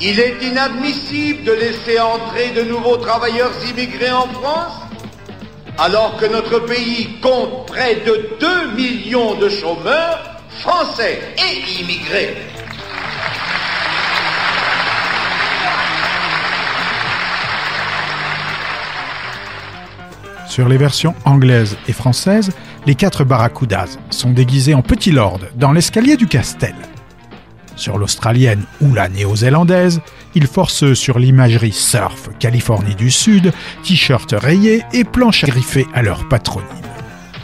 Il est inadmissible de laisser entrer de nouveaux travailleurs immigrés en France alors que notre pays compte près de 2 millions de chômeurs français et immigrés. Sur les versions anglaises et françaises, les quatre barracudas sont déguisés en petits lords dans l'escalier du castel. Sur l'australienne ou la néo-zélandaise, ils forcent sur l'imagerie surf Californie du Sud, t-shirts rayés et planches griffées à leur patronyme.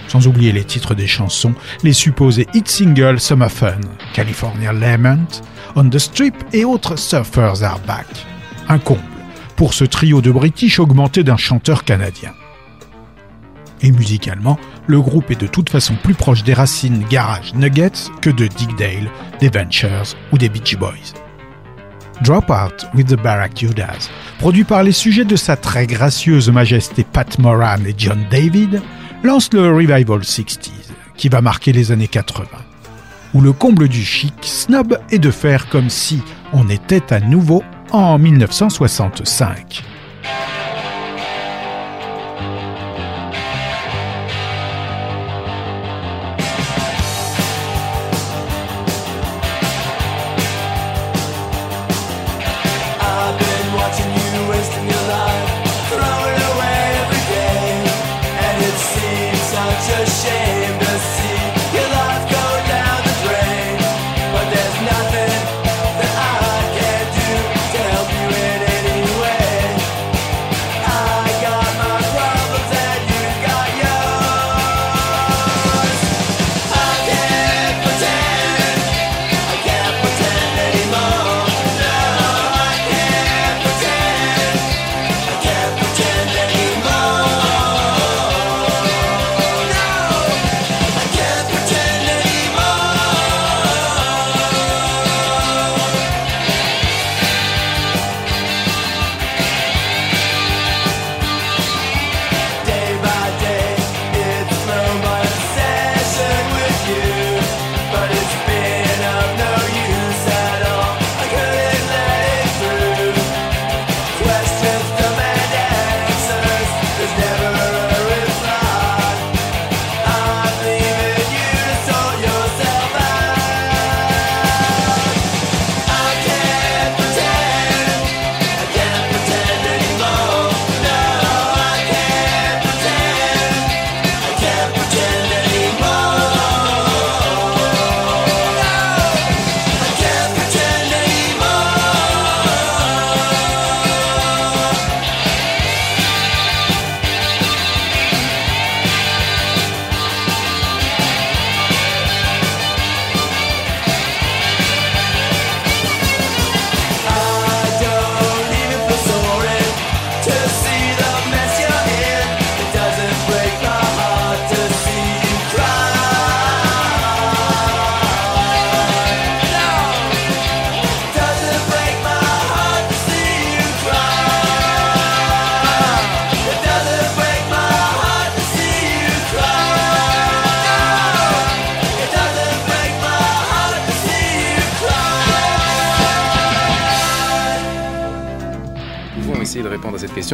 Sans oublier les titres des chansons, les supposés hit singles Summer Fun, California Lament, On the Strip et autres Surfers Are Back. Un comble pour ce trio de British augmenté d'un chanteur canadien. Et musicalement, le groupe est de toute façon plus proche des racines garage Nuggets que de Dick Dale, des Ventures ou des Beach Boys. Drop Out with the Barracudas, produit par les sujets de sa très gracieuse majesté Pat Moran et John David, lance le Revival 60s, qui va marquer les années 80, où le comble du chic snob est de faire comme si on était à nouveau en 1965.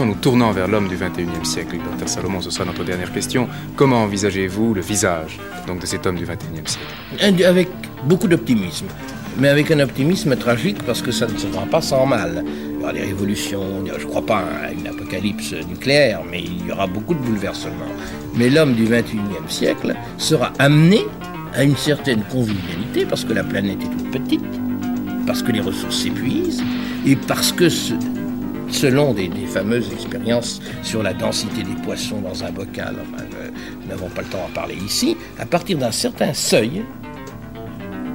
Nous tournant vers l'homme du 21e siècle. Docteur Salomon, ce sera notre dernière question. Comment envisagez-vous le visage donc, de cet homme du 21e siècle? Avec beaucoup d'optimisme, mais avec un optimisme tragique parce que ça ne se fera pas sans mal. Il y aura des révolutions, je ne crois pas à une apocalypse nucléaire, mais il y aura beaucoup de bouleversements. Mais l'homme du 21e siècle sera amené à une certaine convivialité parce que la planète est toute petite, parce que les ressources s'épuisent et parce que ce, selon des, fameuses expériences sur la densité des poissons dans un bocal, nous n'avons pas le temps d'en parler ici, à partir d'un certain seuil,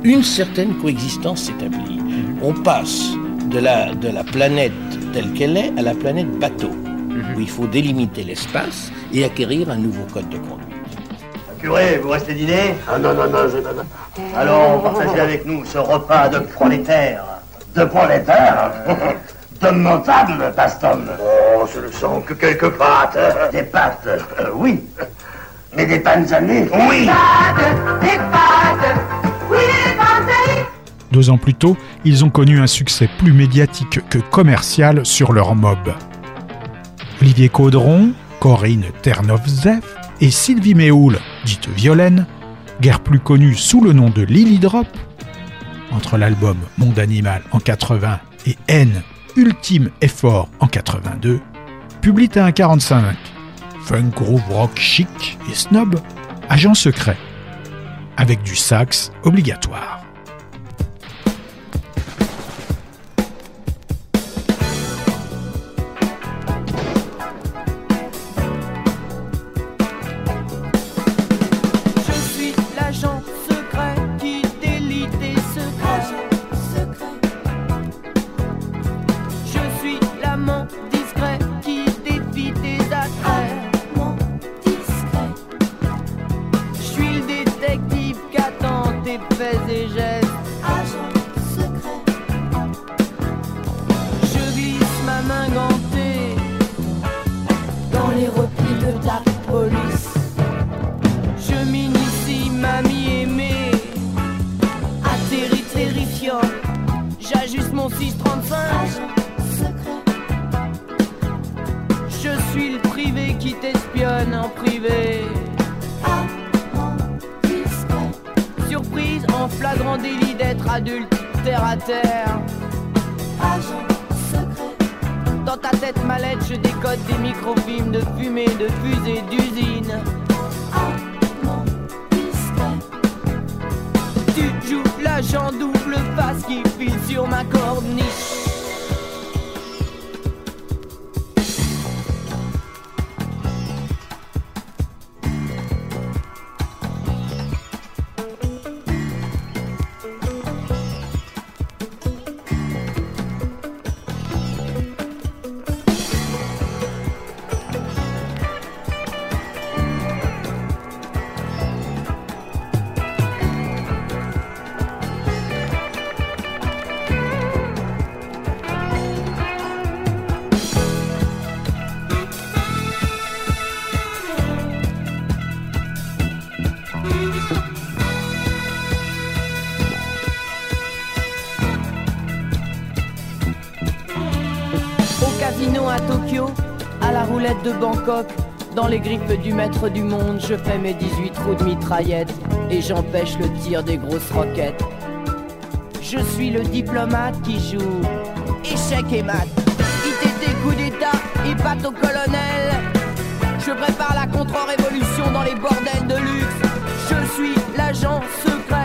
une certaine coexistence s'établit. On passe de la, de la planète telle qu'elle est à la planète bateau, où il faut délimiter l'espace et acquérir un nouveau code de conduite. Curé, vous restez dîner? Ah non, non, non, je. Alors, partagez avec nous ce repas de prolétaires. De prolétaires Pastom Oh, ce ne sont que quelques pâtes. Des pâtes, euh, oui. Mais des panzani Oui Des pâtes, oui, des pâtes Deux ans plus tôt, ils ont connu un succès plus médiatique que commercial sur leur mob. Olivier Caudron, Corinne Ternovzev et Sylvie Méhoul, dite Violaine, guère plus connue sous le nom de Lily Drop, entre l'album Monde Animal en 80 et N, Ultime Effort en 82, publient un 45, funk groove rock chic et snob, agent secret, avec du sax obligatoire. Adulte, terre à terre. Dans ta tête mallette, je décode des microfilms de fumée, de fusées, d'usines. Tu joues l'agent double face qui file sur ma corniche. Dans les griffes du maître du monde, je fais mes 18 trous de mitraillette et j'empêche le tir des grosses roquettes. Je suis le diplomate qui joue échec et mat. ITT coup d'état et patte au colonel. Je prépare la contre-révolution dans les bordels de luxe. Je suis l'agent secret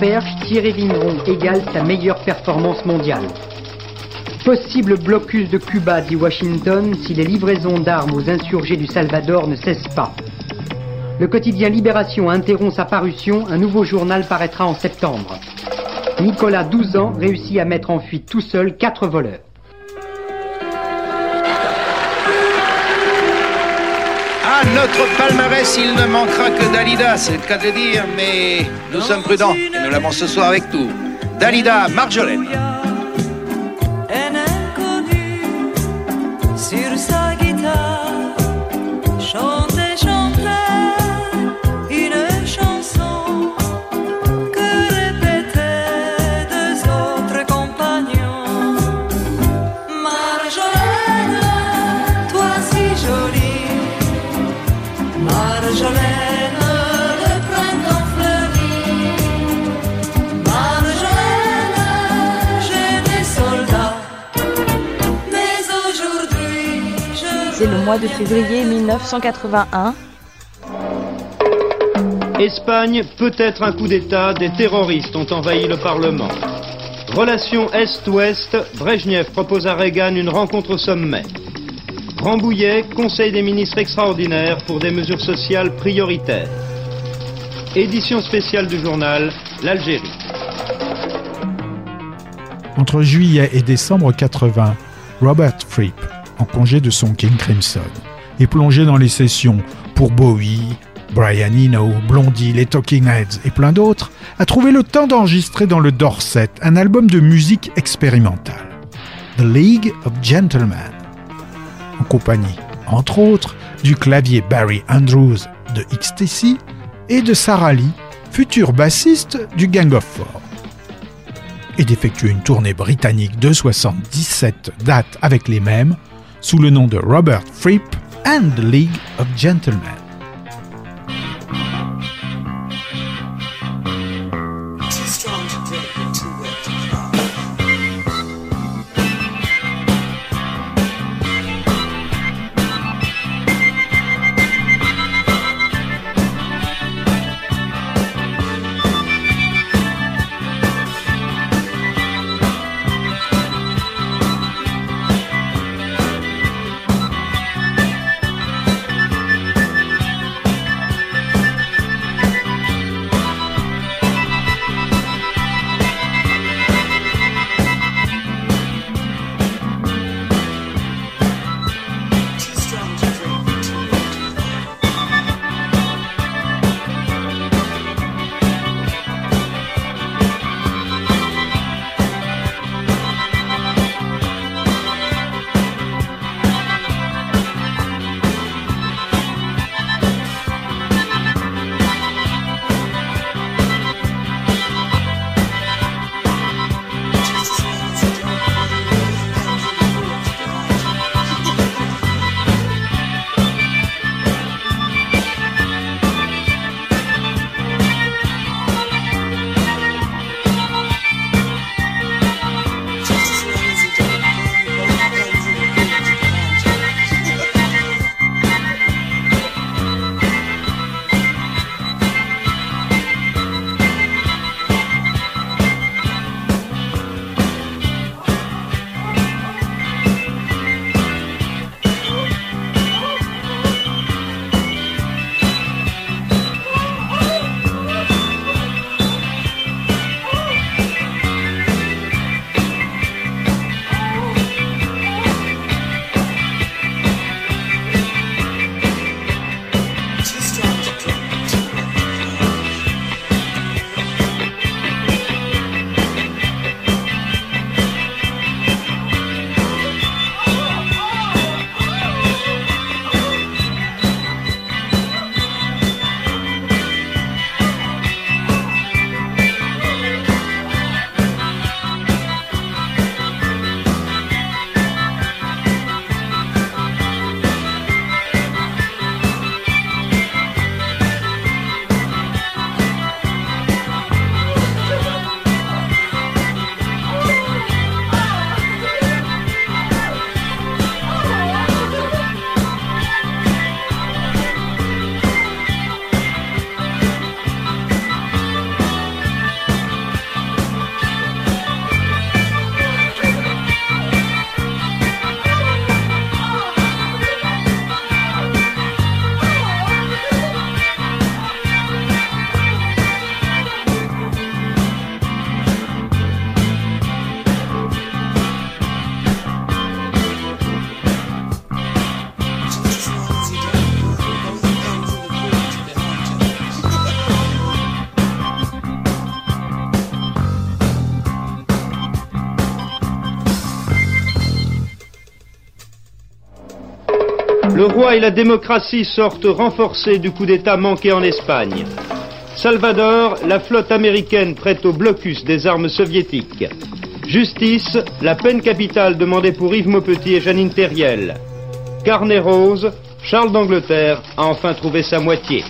Thierry Vigneron égale sa meilleure performance mondiale. Possible blocus de Cuba, dit Washington, si les livraisons d'armes aux insurgés du Salvador ne cessent pas. Le quotidien Libération interrompt sa parution, un nouveau journal paraîtra en septembre. Nicolas, 12 ans, réussit à mettre en fuite tout seul quatre voleurs. À notre palmarès, il ne manquera que Dalida, c'est le cas de dire, mais nous sommes prudents et nous l'avons ce soir avec nous. Dalida Marjolaine. Mois de février 1981. Espagne, peut-être un coup d'État, des terroristes ont envahi le Parlement. Relation Est-Ouest, Brejnev propose à Reagan une rencontre au sommet. Rambouillet, Conseil des ministres extraordinaire pour des mesures sociales prioritaires. Édition spéciale du journal, l'Algérie. Entre juillet et décembre 80, Robert Fripp, en congé de son King Crimson, est plongé dans les sessions pour Bowie, Brian Eno, Blondie, les Talking Heads et plein d'autres, a trouvé le temps d'enregistrer dans le Dorset un album de musique expérimentale, The League of Gentlemen, en compagnie, entre autres, du clavier Barry Andrews de XTC et de Sarah Lee, future bassiste du Gang of Four. Et d'effectuer une tournée britannique de 77 dates avec les mêmes, sous le nom de Robert Fripp and the League of Gentlemen. Et la démocratie sortent renforcés du coup d'État manqué en Espagne. Salvador, la flotte américaine prête au blocus des armes soviétiques. Justice, la peine capitale demandée pour Yves Maupetit et Janine Terriel. Carnet rose, Charles d'Angleterre a enfin trouvé sa moitié.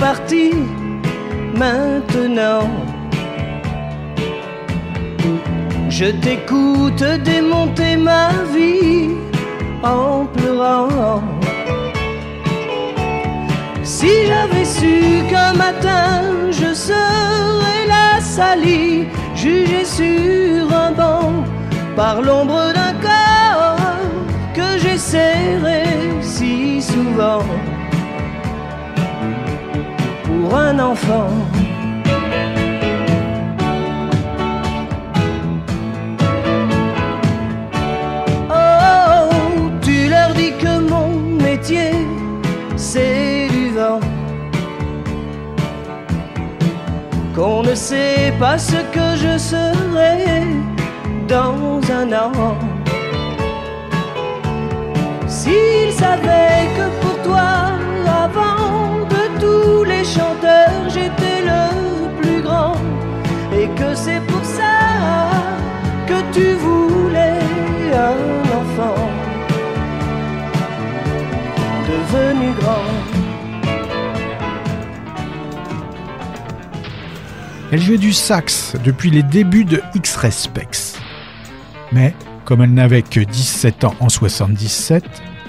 Parti, maintenant. Je t'écoute démonter ma vie en pleurant. Si j'avais su qu'un matin je serais la salie, jugée sur un banc par l'ombre d'un corps que j'ai si souvent un enfant. Oh, tu leur dis que mon métier, c'est du vent. Qu'on ne sait pas ce que je serai dans un an. S'ils savaient que pour toi, j'étais le plus grand. Et que c'est pour ça que tu voulais un enfant devenu grand. Elle jouait du sax depuis les débuts de X-Respex. Mais, comme elle n'avait que 17 ans en 77,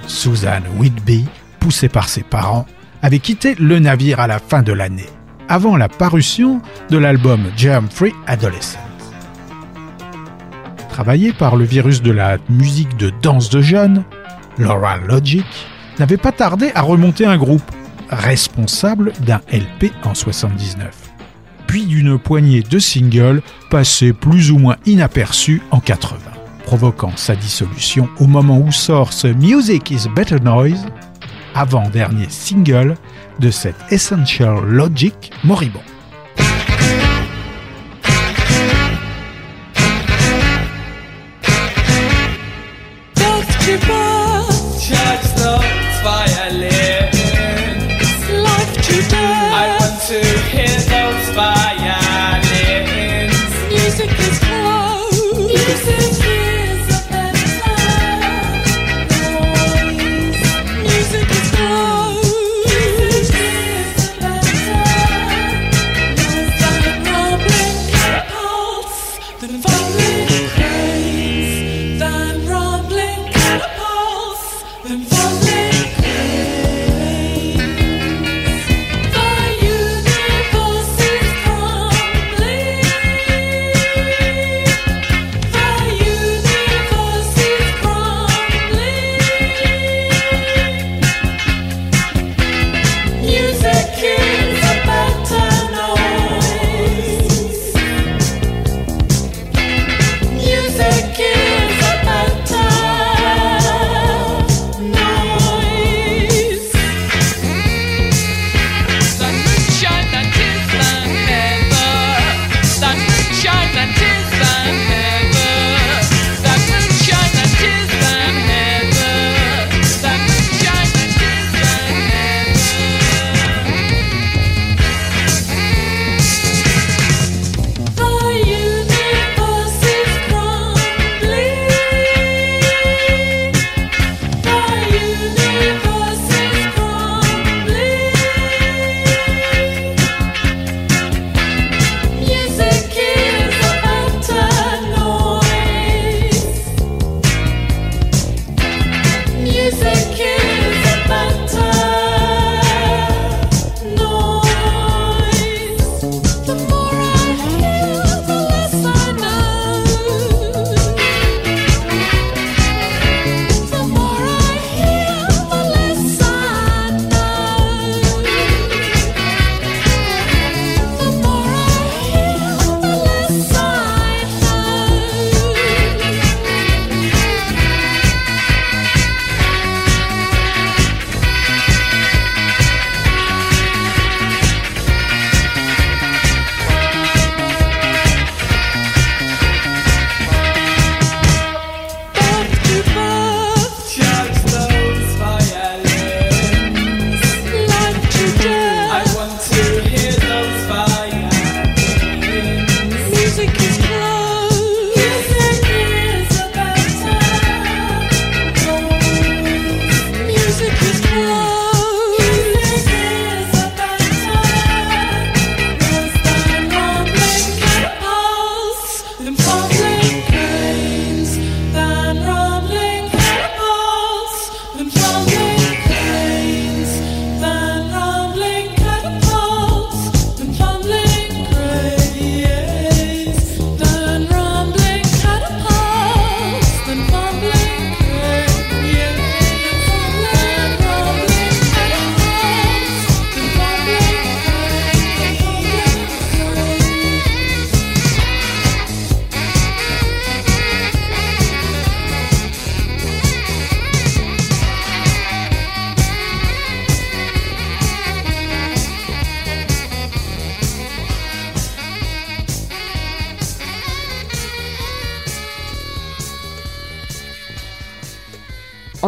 Suzanne Whitby, poussée par ses parents, avait quitté le navire à la fin de l'année, avant la parution de l'album Germ Free Adolescent. Travaillée par le virus de la musique de danse de jeunes, Laura Logic n'avait pas tardé à remonter un groupe, responsable d'un LP en 79, puis d'une poignée de singles passés plus ou moins inaperçus en 80, provoquant sa dissolution au moment où sort ce Music is Better Noise, avant-dernier single de cet Essential Logic moribond.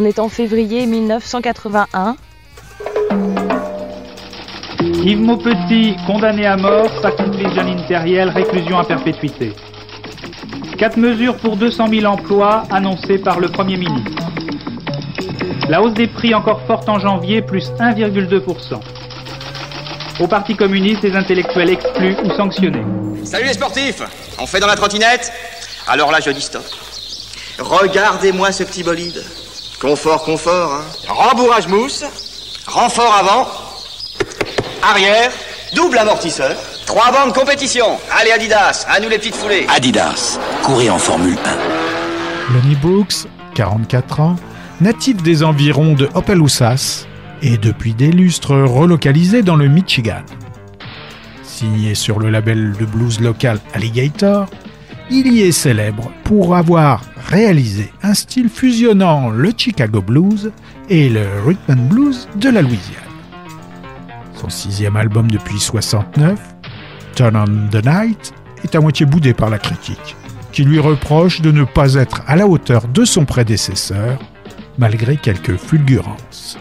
On est en février 1981. Yves Maupetit, condamné à mort, sa complice Janine Terriel, réclusion à perpétuité. Quatre mesures pour 200 000 emplois annoncées par le Premier ministre. La hausse des prix encore forte en janvier, plus 1,2%. Au Parti communiste, les intellectuels exclus ou sanctionnés. Salut les sportifs On fait dans la trottinette? Alors là, je dis stop. Regardez-moi ce petit bolide. Confort, confort, hein. Rembourrage mousse, renfort avant, arrière, double amortisseur, trois bandes compétition. Allez Adidas, à nous les petites foulées. Adidas, courez en Formule 1. Lonnie Brooks, 44 ans, natif des environs de Opelousas et depuis des lustres relocalisé dans le Michigan. Signé sur le label de blues local Alligator, il y est célèbre pour avoir réalisé un style fusionnant le Chicago blues et le rhythm and blues de la Louisiane. Son sixième album depuis 69, Turn on the Night, est à moitié boudé par la critique, qui lui reproche de ne pas être à la hauteur de son prédécesseur, malgré quelques fulgurances.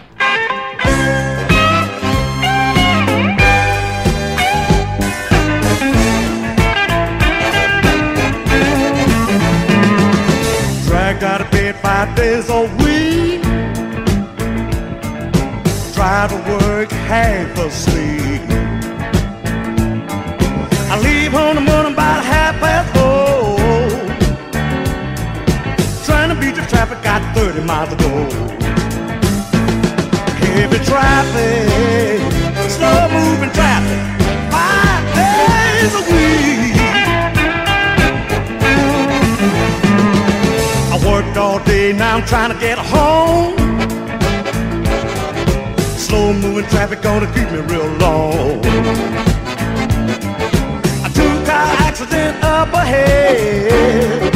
Five days a week. Try to work half asleep. I leave home in the morning about half past four. Trying to beat the traffic, got 30 miles to go. Heavy traffic, slow moving traffic, five days a week. All day, now I'm trying to get home. Slow moving traffic gonna keep me real long. A two car accident up ahead.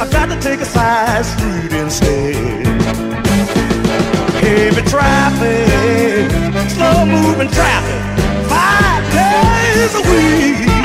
I got to take a side street instead. Heavy traffic, slow moving traffic, five days a week.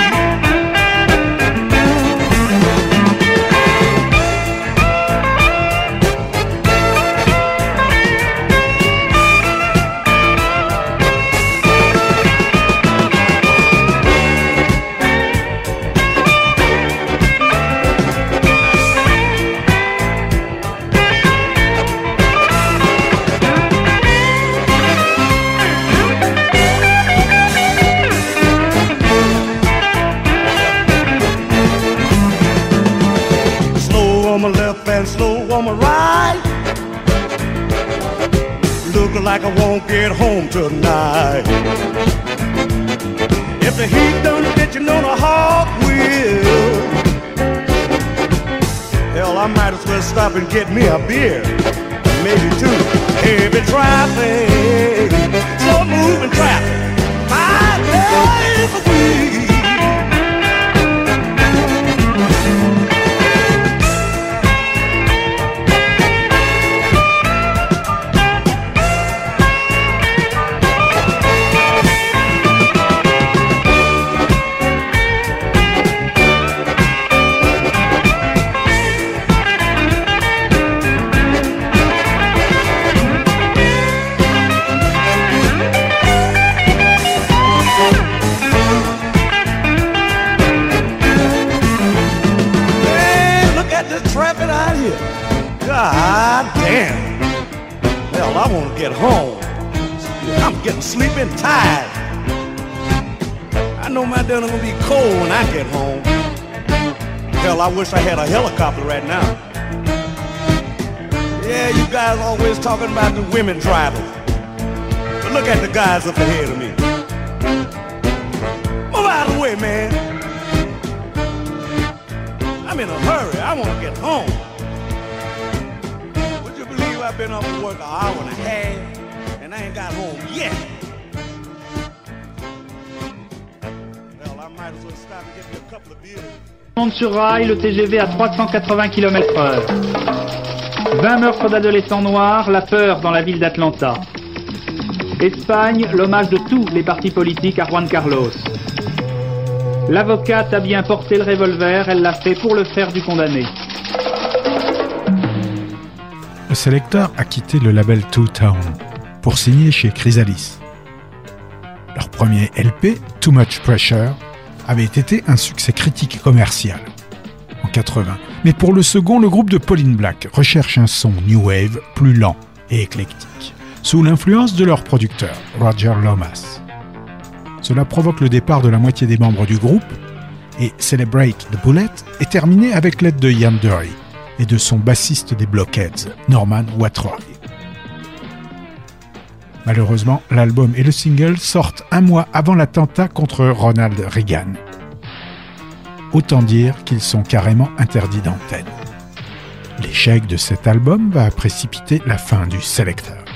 Get home tonight. If the heat don't get you, know the hawk will. Hell, I might as well stop and get me a beer. Maybe two. Heavy traffic, slow moving traffic. Five days a I'm and tired. I know my dinner gonna be cold when I get home. Hell, I wish I had a helicopter right now. Yeah, you guys always talking about the women driving. But look at the guys up ahead of me. Move out of the way, man. I'm in a hurry. I want to get home. Would you believe I've been up to work an hour and a half ain't got home yet? Hell, I might as well stop and get me a couple of beers. Monte sur rail, le TGV à 380 km/h. 20 meurtres d'adolescents noirs, la peur dans la ville d'Atlanta. Espagne, l'hommage de tous les partis politiques à Juan Carlos. L'avocate a bien porté le revolver, elle l'a fait pour le frère du condamné. le sélecteur a quitté le label Two Town pour signer chez Chrysalis. Leur premier LP, Too Much Pressure, avait été un succès critique commercial en 80. Mais pour le second, le groupe de Pauline Black recherche un son new wave plus lent et éclectique, sous l'influence de leur producteur, Roger Lomas. Cela provoque le départ de la moitié des membres du groupe et Celebrate the Bullet est terminé avec l'aide de Ian Dury et de son bassiste des Blockheads, Norman Watroy. Malheureusement, l'album et le single sortent un mois avant l'attentat contre Ronald Reagan. Autant dire qu'ils sont carrément interdits d'antenne. L'échec de cet album va précipiter la fin du Selector.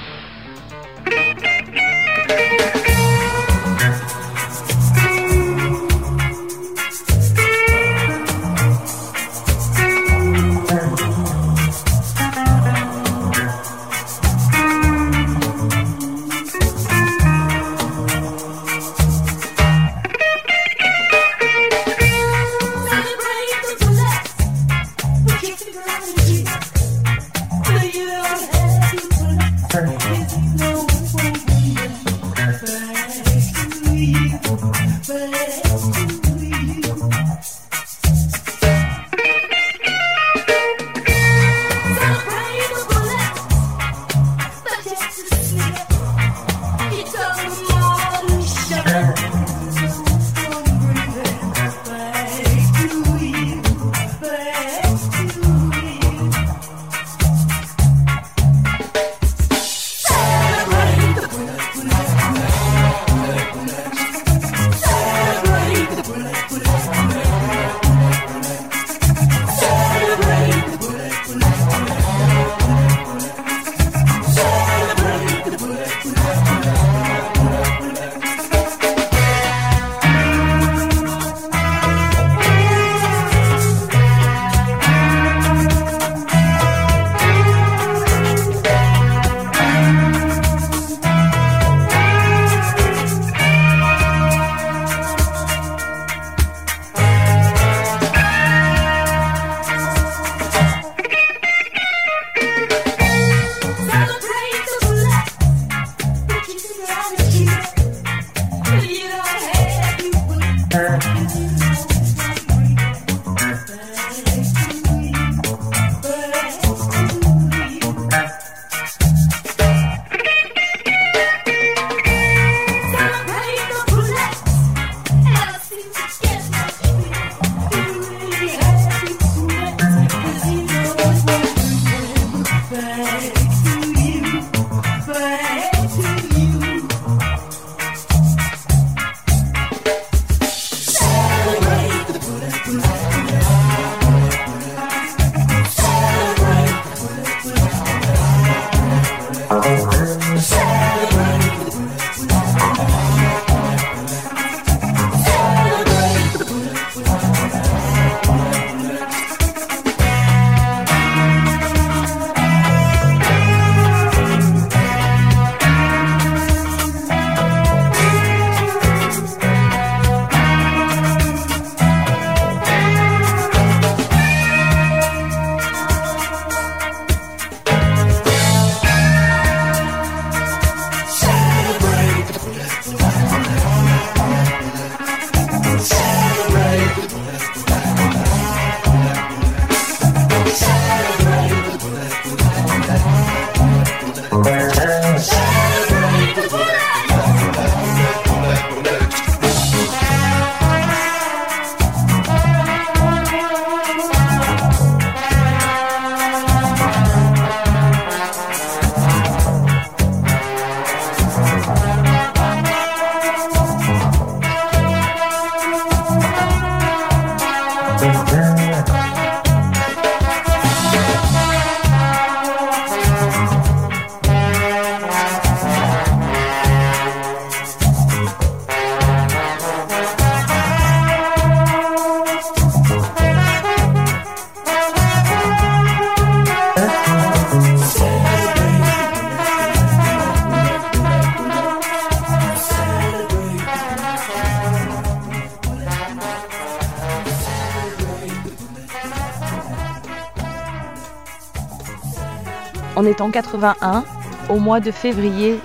Est en 81, au mois de février.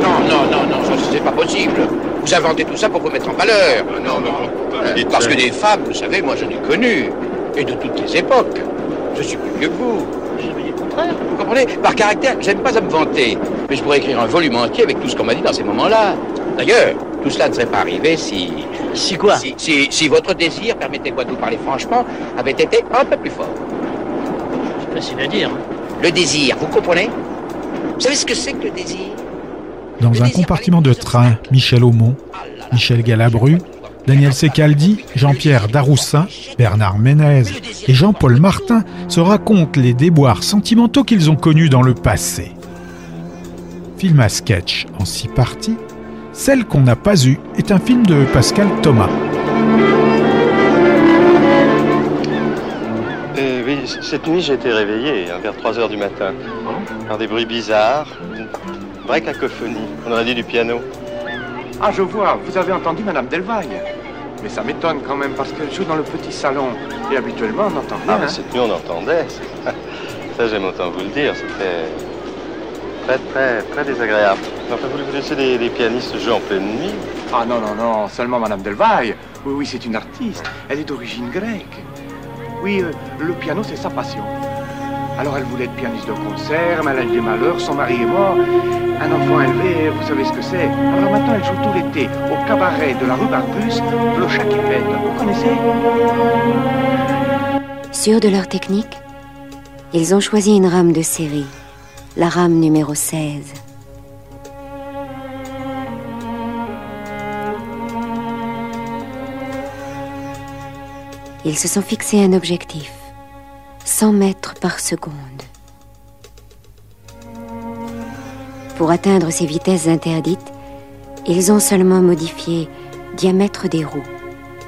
Non, non, non, non, ça c'est pas possible. Vous inventez tout ça pour vous mettre en valeur. Non, non, non. Parce que des femmes, vous savez, moi j'en ai connu. Et de toutes les époques. Je suis plus vieux que vous. Vous comprenez? Par caractère, j'aime pas à me vanter. Mais je pourrais écrire un volume entier avec tout ce qu'on m'a dit dans ces moments-là. D'ailleurs, tout cela ne serait pas arrivé si... Si quoi si, si, si votre désir, permettez-moi de vous parler franchement, avait été un peu plus fort. C'est facile à dire. Le désir, vous comprenez? Vous savez ce que c'est que le désir? Dans un compartiment de train, Michel Aumont, Michel Galabru, Daniel Secaldi, Jean-Pierre Daroussin, Bernard Ménez et Jean-Paul Martin se racontent les déboires sentimentaux qu'ils ont connus dans le passé. Film à sketch en six parties, Celle qu'on n'a pas eue est un film de Pascal Thomas. Euh, oui, cette nuit j'ai été réveillé hein, vers 3 heures du matin par des bruits bizarres, une vraie cacophonie. On aurait dit du piano. Ah, je vois, vous avez entendu Madame Delvagne. Mais ça m'étonne quand même parce qu'elle joue dans le petit salon. Et habituellement, on n'entend rien. Ah, mais hein. cette nuit on entendait. Ça j'aime autant vous le dire, c'était très très très désagréable. Enfin, vous vous laissez les, les pianistes jouer en pleine nuit? Ah non, non, non, seulement Madame Delvaille. Oui, oui, c'est une artiste. Elle est d'origine grecque. Oui, euh, le piano, c'est sa passion. Alors elle voulait être pianiste de concert, eu des malheurs, son mari est mort. Un enfant élevé, vous savez ce que c'est? Alors maintenant, elle joue tout l'été au cabaret de la rue Barbus, le chat qui pète. Vous connaissez? Sûrs de leur technique, ils ont choisi une rame de série, la rame numéro 16. Ils se sont fixés un objectif, 100 mètres par seconde. Pour atteindre ces vitesses interdites, ils ont seulement modifié diamètre des roues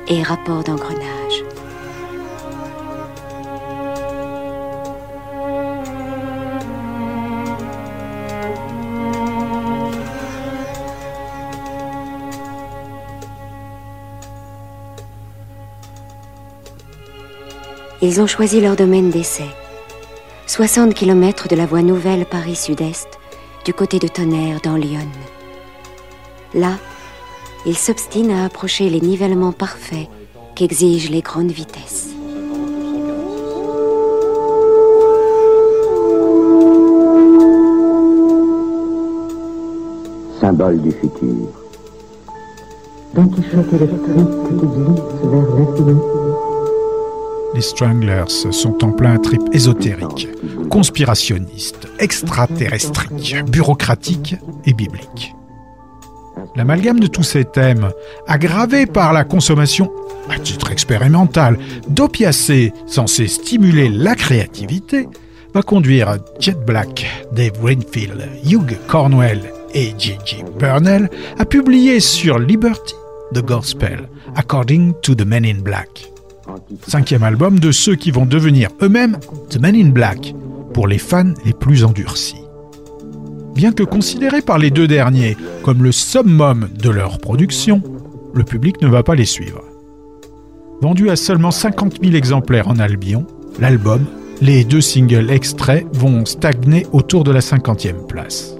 et rapport d'engrenage. Ils ont choisi leur domaine d'essai. 60 km de la voie nouvelle Paris-Sud-Est, du côté de Tonnerre, dans Lyon. Là, ils s'obstinent à approcher les nivellements parfaits qu'exigent les grandes vitesses. symbole du futur. Don Quichotte électrique qui glisse vers l'infini. Les Stranglers sont en plein trip ésotérique, conspirationniste, extraterrestrique, bureaucratique et biblique. L'amalgame de tous ces thèmes, aggravé par la consommation, à titre expérimental, d'opiacés censés stimuler la créativité, va conduire Jet Black, Dave Winfield, Hugh Cornwell et J.J. Burnell à publier sur Liberty The Gospel, According to the Men in Black. Cinquième album de ceux qui vont devenir eux-mêmes The Men in Black, pour les fans les plus endurcis. Bien que considéré par les deux derniers comme le summum de leur production, le public ne va pas les suivre. Vendu à seulement 50 000 exemplaires en Albion, l'album, les deux singles extraits vont stagner autour de la 50e place.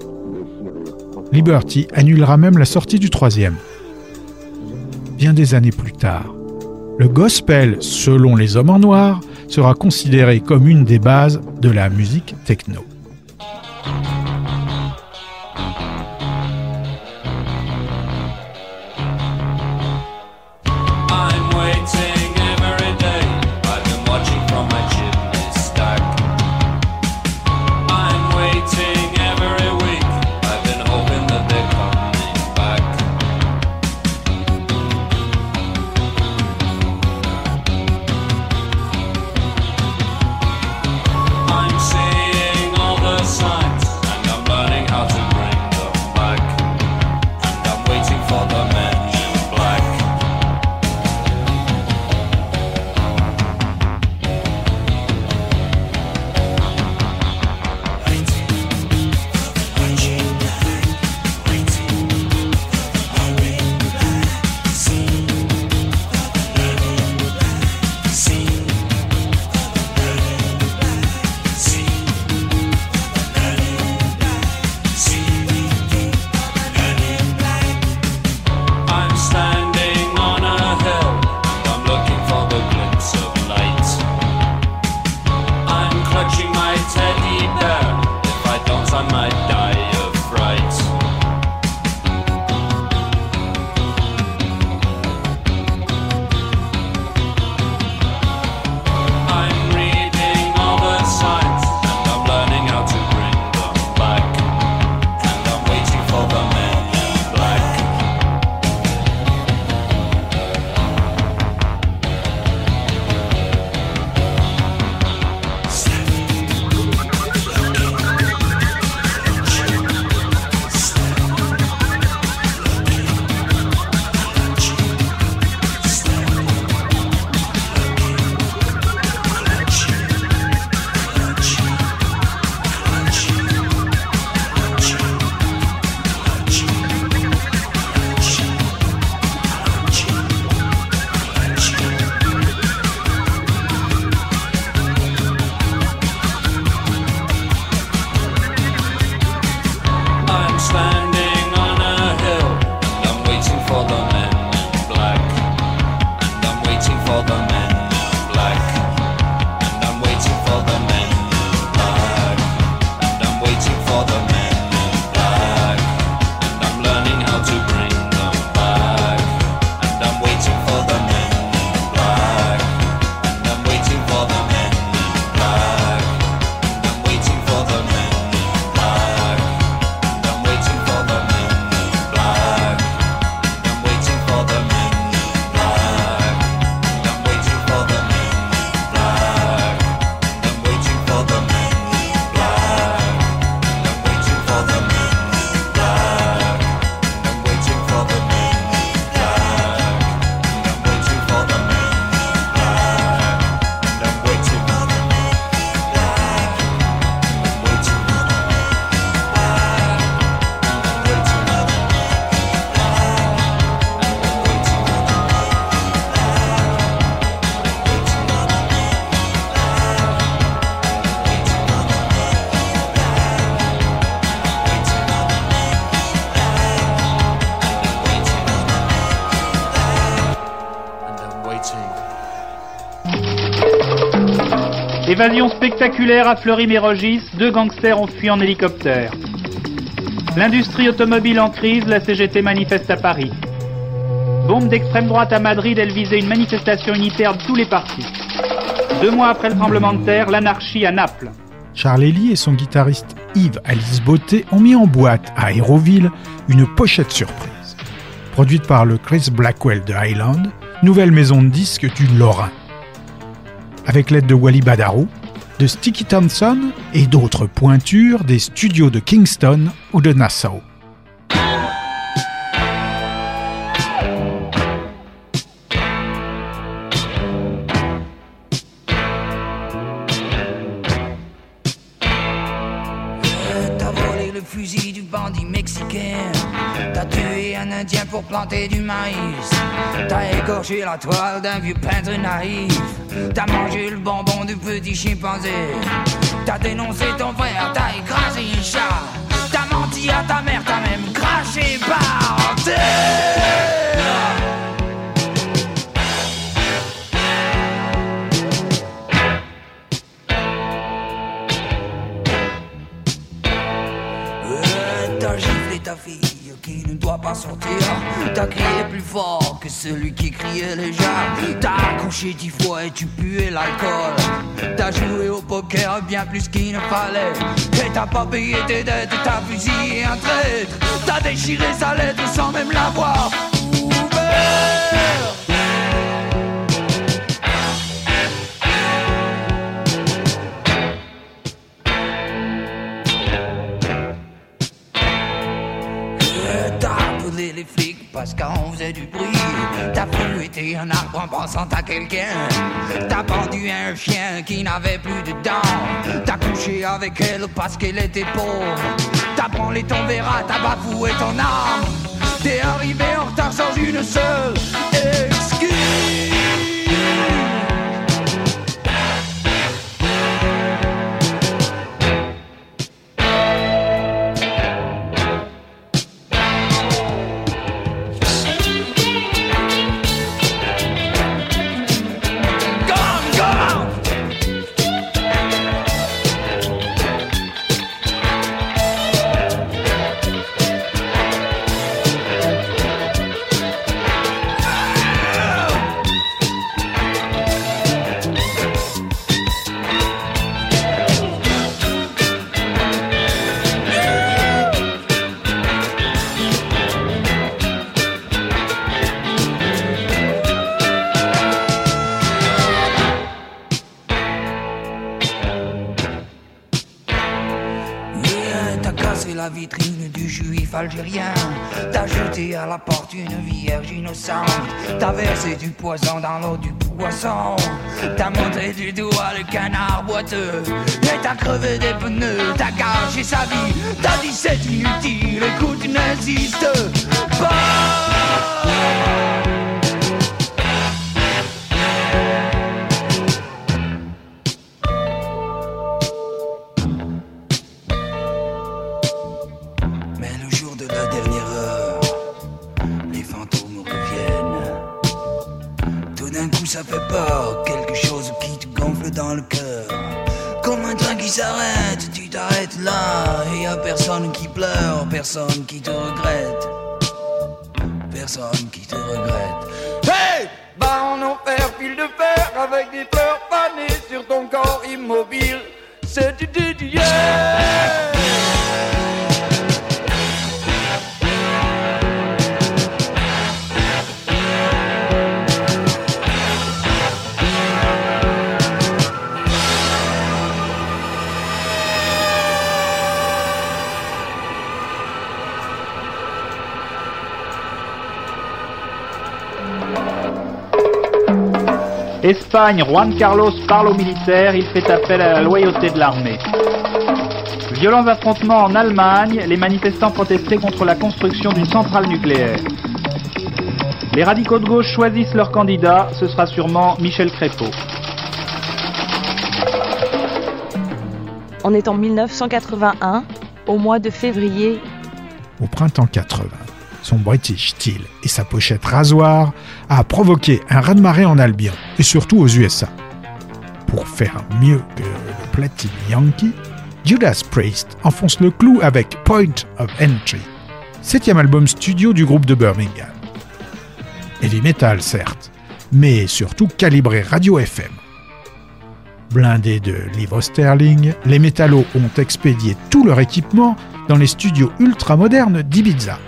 Liberty annulera même la sortie du troisième. Bien des années plus tard, le gospel, selon les hommes en noir, sera considéré comme une des bases de la musique techno. Évasion spectaculaire à Fleury-Mérogis, deux gangsters ont fui en hélicoptère. L'industrie automobile en crise, la CGT manifeste à Paris. Bombe d'extrême droite à Madrid, elle visait une manifestation unitaire de tous les partis. Deux mois après le tremblement de terre, l'anarchie à Naples. Charles Elie et son guitariste Yves Alice Beauté ont mis en boîte à Aéroville une pochette surprise. Produite par le Chris Blackwell de Highland, nouvelle maison de disques du Lorrain. Avec l'aide de Wally Badarou, de Sticky Thompson et d'autres pointures des studios de Kingston ou de Nassau. Planter du maïs. T'as égorgé la toile d'un vieux peintre naïf. T'as mangé le bonbon du petit chimpanzé. T'as dénoncé ton frère, t'as écrasé un chat. T'as menti à ta mère, t'as même craché par terre. T'as crié plus fort que celui qui criait déjà. T'as accouché dix fois et tu puais l'alcool. T'as joué au poker bien plus qu'il ne fallait. Et t'as pas payé tes dettes, t'as fusillé un traître. T'as déchiré sa lettre sans même l'avoir ouvert. Parce qu'on faisait du bruit. T'as fouetté un arbre en pensant à quelqu'un. T'as pendu un chien qui n'avait plus de dents. T'as couché avec elle parce qu'elle était pauvre. T'as branlé ton verra, t'as bafoué ton arme. T'es arrivé en retard sans une seule T'as jeté à la porte une vierge innocente. T'as versé du poison dans l'eau du poisson. T'as montré du doigt le canard boiteux. Et t'as crevé des pneus. T'as gâché sa vie. T'as dit c'est inutile. Écoute, n'insiste pas. Personne qui te regrette. Personne qui te regrette. Hey! Bah, en enfer, fil de fer, avec des fleurs fanées sur ton corps immobile. C'est du du Espagne, Juan Carlos parle aux militaires, il fait appel à la loyauté de l'armée. Violents affrontements en Allemagne, les manifestants protestaient contre la construction d'une centrale nucléaire. Les radicaux de gauche choisissent leur candidat, ce sera sûrement Michel Crépeau. On est en 1981, au mois de février. Au printemps 80, son British style et sa pochette rasoir a provoqué un raz-de-marée en Albion et surtout aux USA. pour faire mieux que le platine Yankee, Judas Priest enfonce le clou avec Point of Entry, septième album studio du groupe de Birmingham. Heavy metal certes, mais surtout calibré radio FM. Blindés de livres sterling, les métallos ont expédié tout leur équipement dans les studios ultra-modernes d'Ibiza.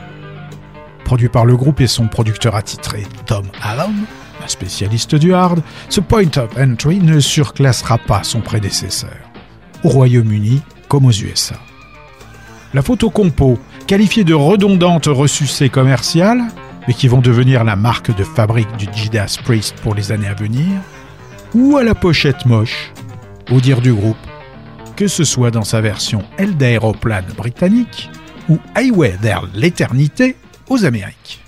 Produit par le groupe et son producteur attitré Tom Allen, un spécialiste du hard, ce Point of Entry ne surclassera pas son prédécesseur, au Royaume-Uni comme aux USA. La photo compo, qualifiée de redondante ressucée commerciale, mais qui vont devenir la marque de fabrique du Judas Priest pour les années à venir, ou à la pochette moche, au dire du groupe, que ce soit dans sa version aile d'aéroplane britannique ou Highway vers l'éternité aux Amériques.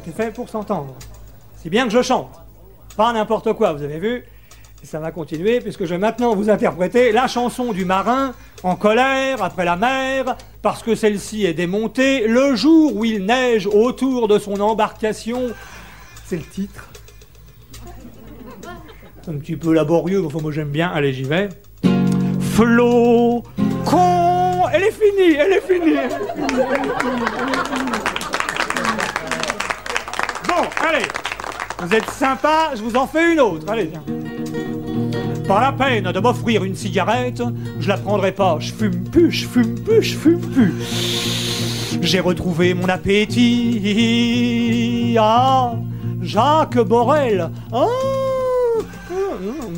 Était fait pour s'entendre. Si bien que je chante. Pas n'importe quoi, vous avez vu ça va continuer puisque je vais maintenant vous interpréter la chanson du marin en colère après la mer parce que celle-ci est démontée le jour où il neige autour de son embarcation. C'est le titre. C'est un petit peu laborieux, mais enfin, moi j'aime bien. Allez, j'y vais. Flo, con, elle est finie, elle est finie. Allez, vous êtes sympa, je vous en fais une autre. Allez, viens. Pas la peine de m'offrir une cigarette, je la prendrai pas. Je fume plus, je fume plus, je fume plus. J'ai retrouvé mon appétit. Ah, Jacques Borel. Ah,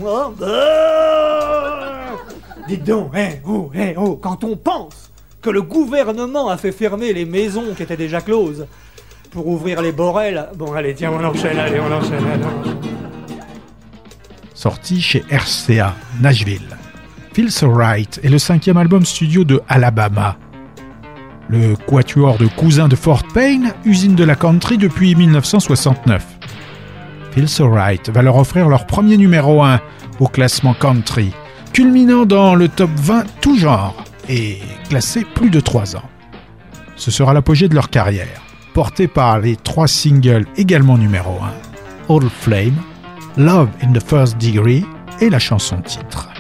ah, ah. Dites donc, eh, oh, eh, oh, quand on pense que le gouvernement a fait fermer les maisons qui étaient déjà closes pour ouvrir les Borel. Bon, allez, tiens, on enchaîne, allez, on enchaîne. sorti chez RCA, Nashville. Feels Alright est le cinquième album studio de Alabama. Le quatuor de cousins de Fort Payne, usine de la country depuis 1969. Feels Alright va leur offrir leur premier numéro 1 au classement country, culminant dans le top 20 tout genre et classé plus de 3 ans. Ce sera l'apogée de leur carrière, porté par les trois singles également numéro 1, Old Flame, Love in the First Degree et la chanson titre.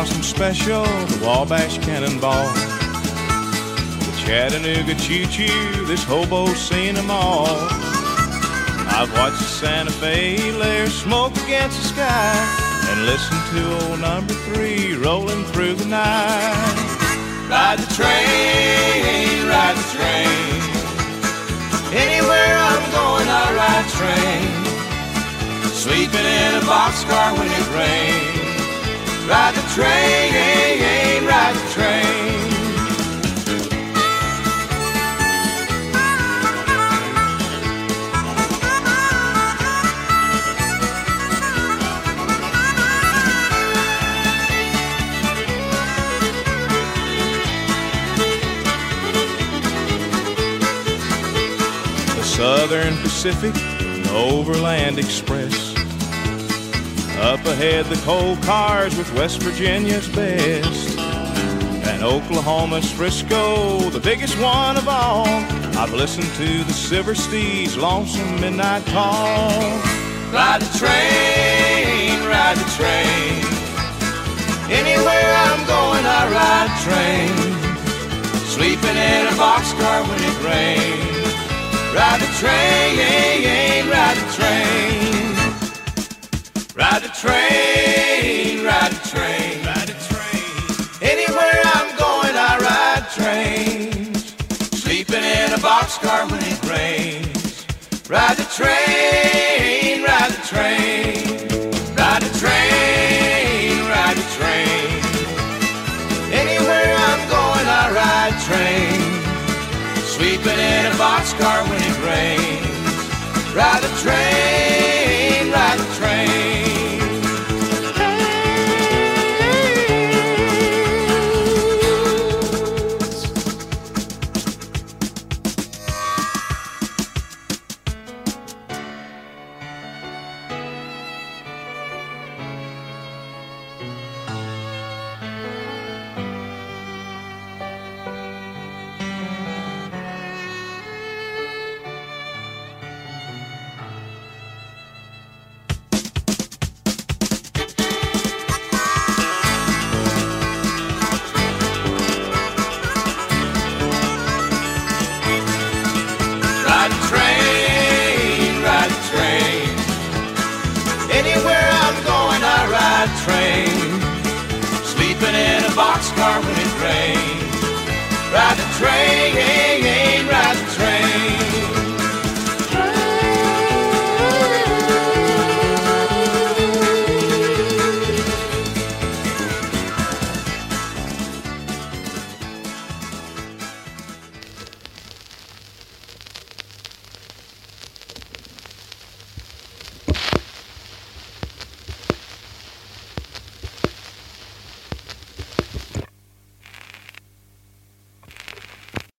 Blossom Special, the Wabash Cannonball, the Chattanooga Choo Choo, this hobo seen 'em all. I've watched the Santa Fe layer smoke against the sky and listened to old number three rolling through the night. Ride the train, ride the train. Anywhere I'm going, I ride train. Sleeping in a boxcar when it rains. Ride the train, ride the train. The Southern Pacific, Overland Express. Up ahead, the coal cars with West Virginia's best. And Oklahoma's Frisco, the biggest one of all. I've listened to the Silver Steeds' lonesome midnight call. Ride the train, ride the train. Anywhere I'm going, I ride train. Sleeping in a boxcar when it rains. Ride the train, ride the train. Ride the train, ride the train, ride the train. Anywhere I'm going, I ride trains. Sleeping in a boxcar when it rains. Ride the train, ride the train. Ride the train, ride the train. Anywhere I'm going, I ride train. Sleeping in a boxcar when it rains. Ride the train.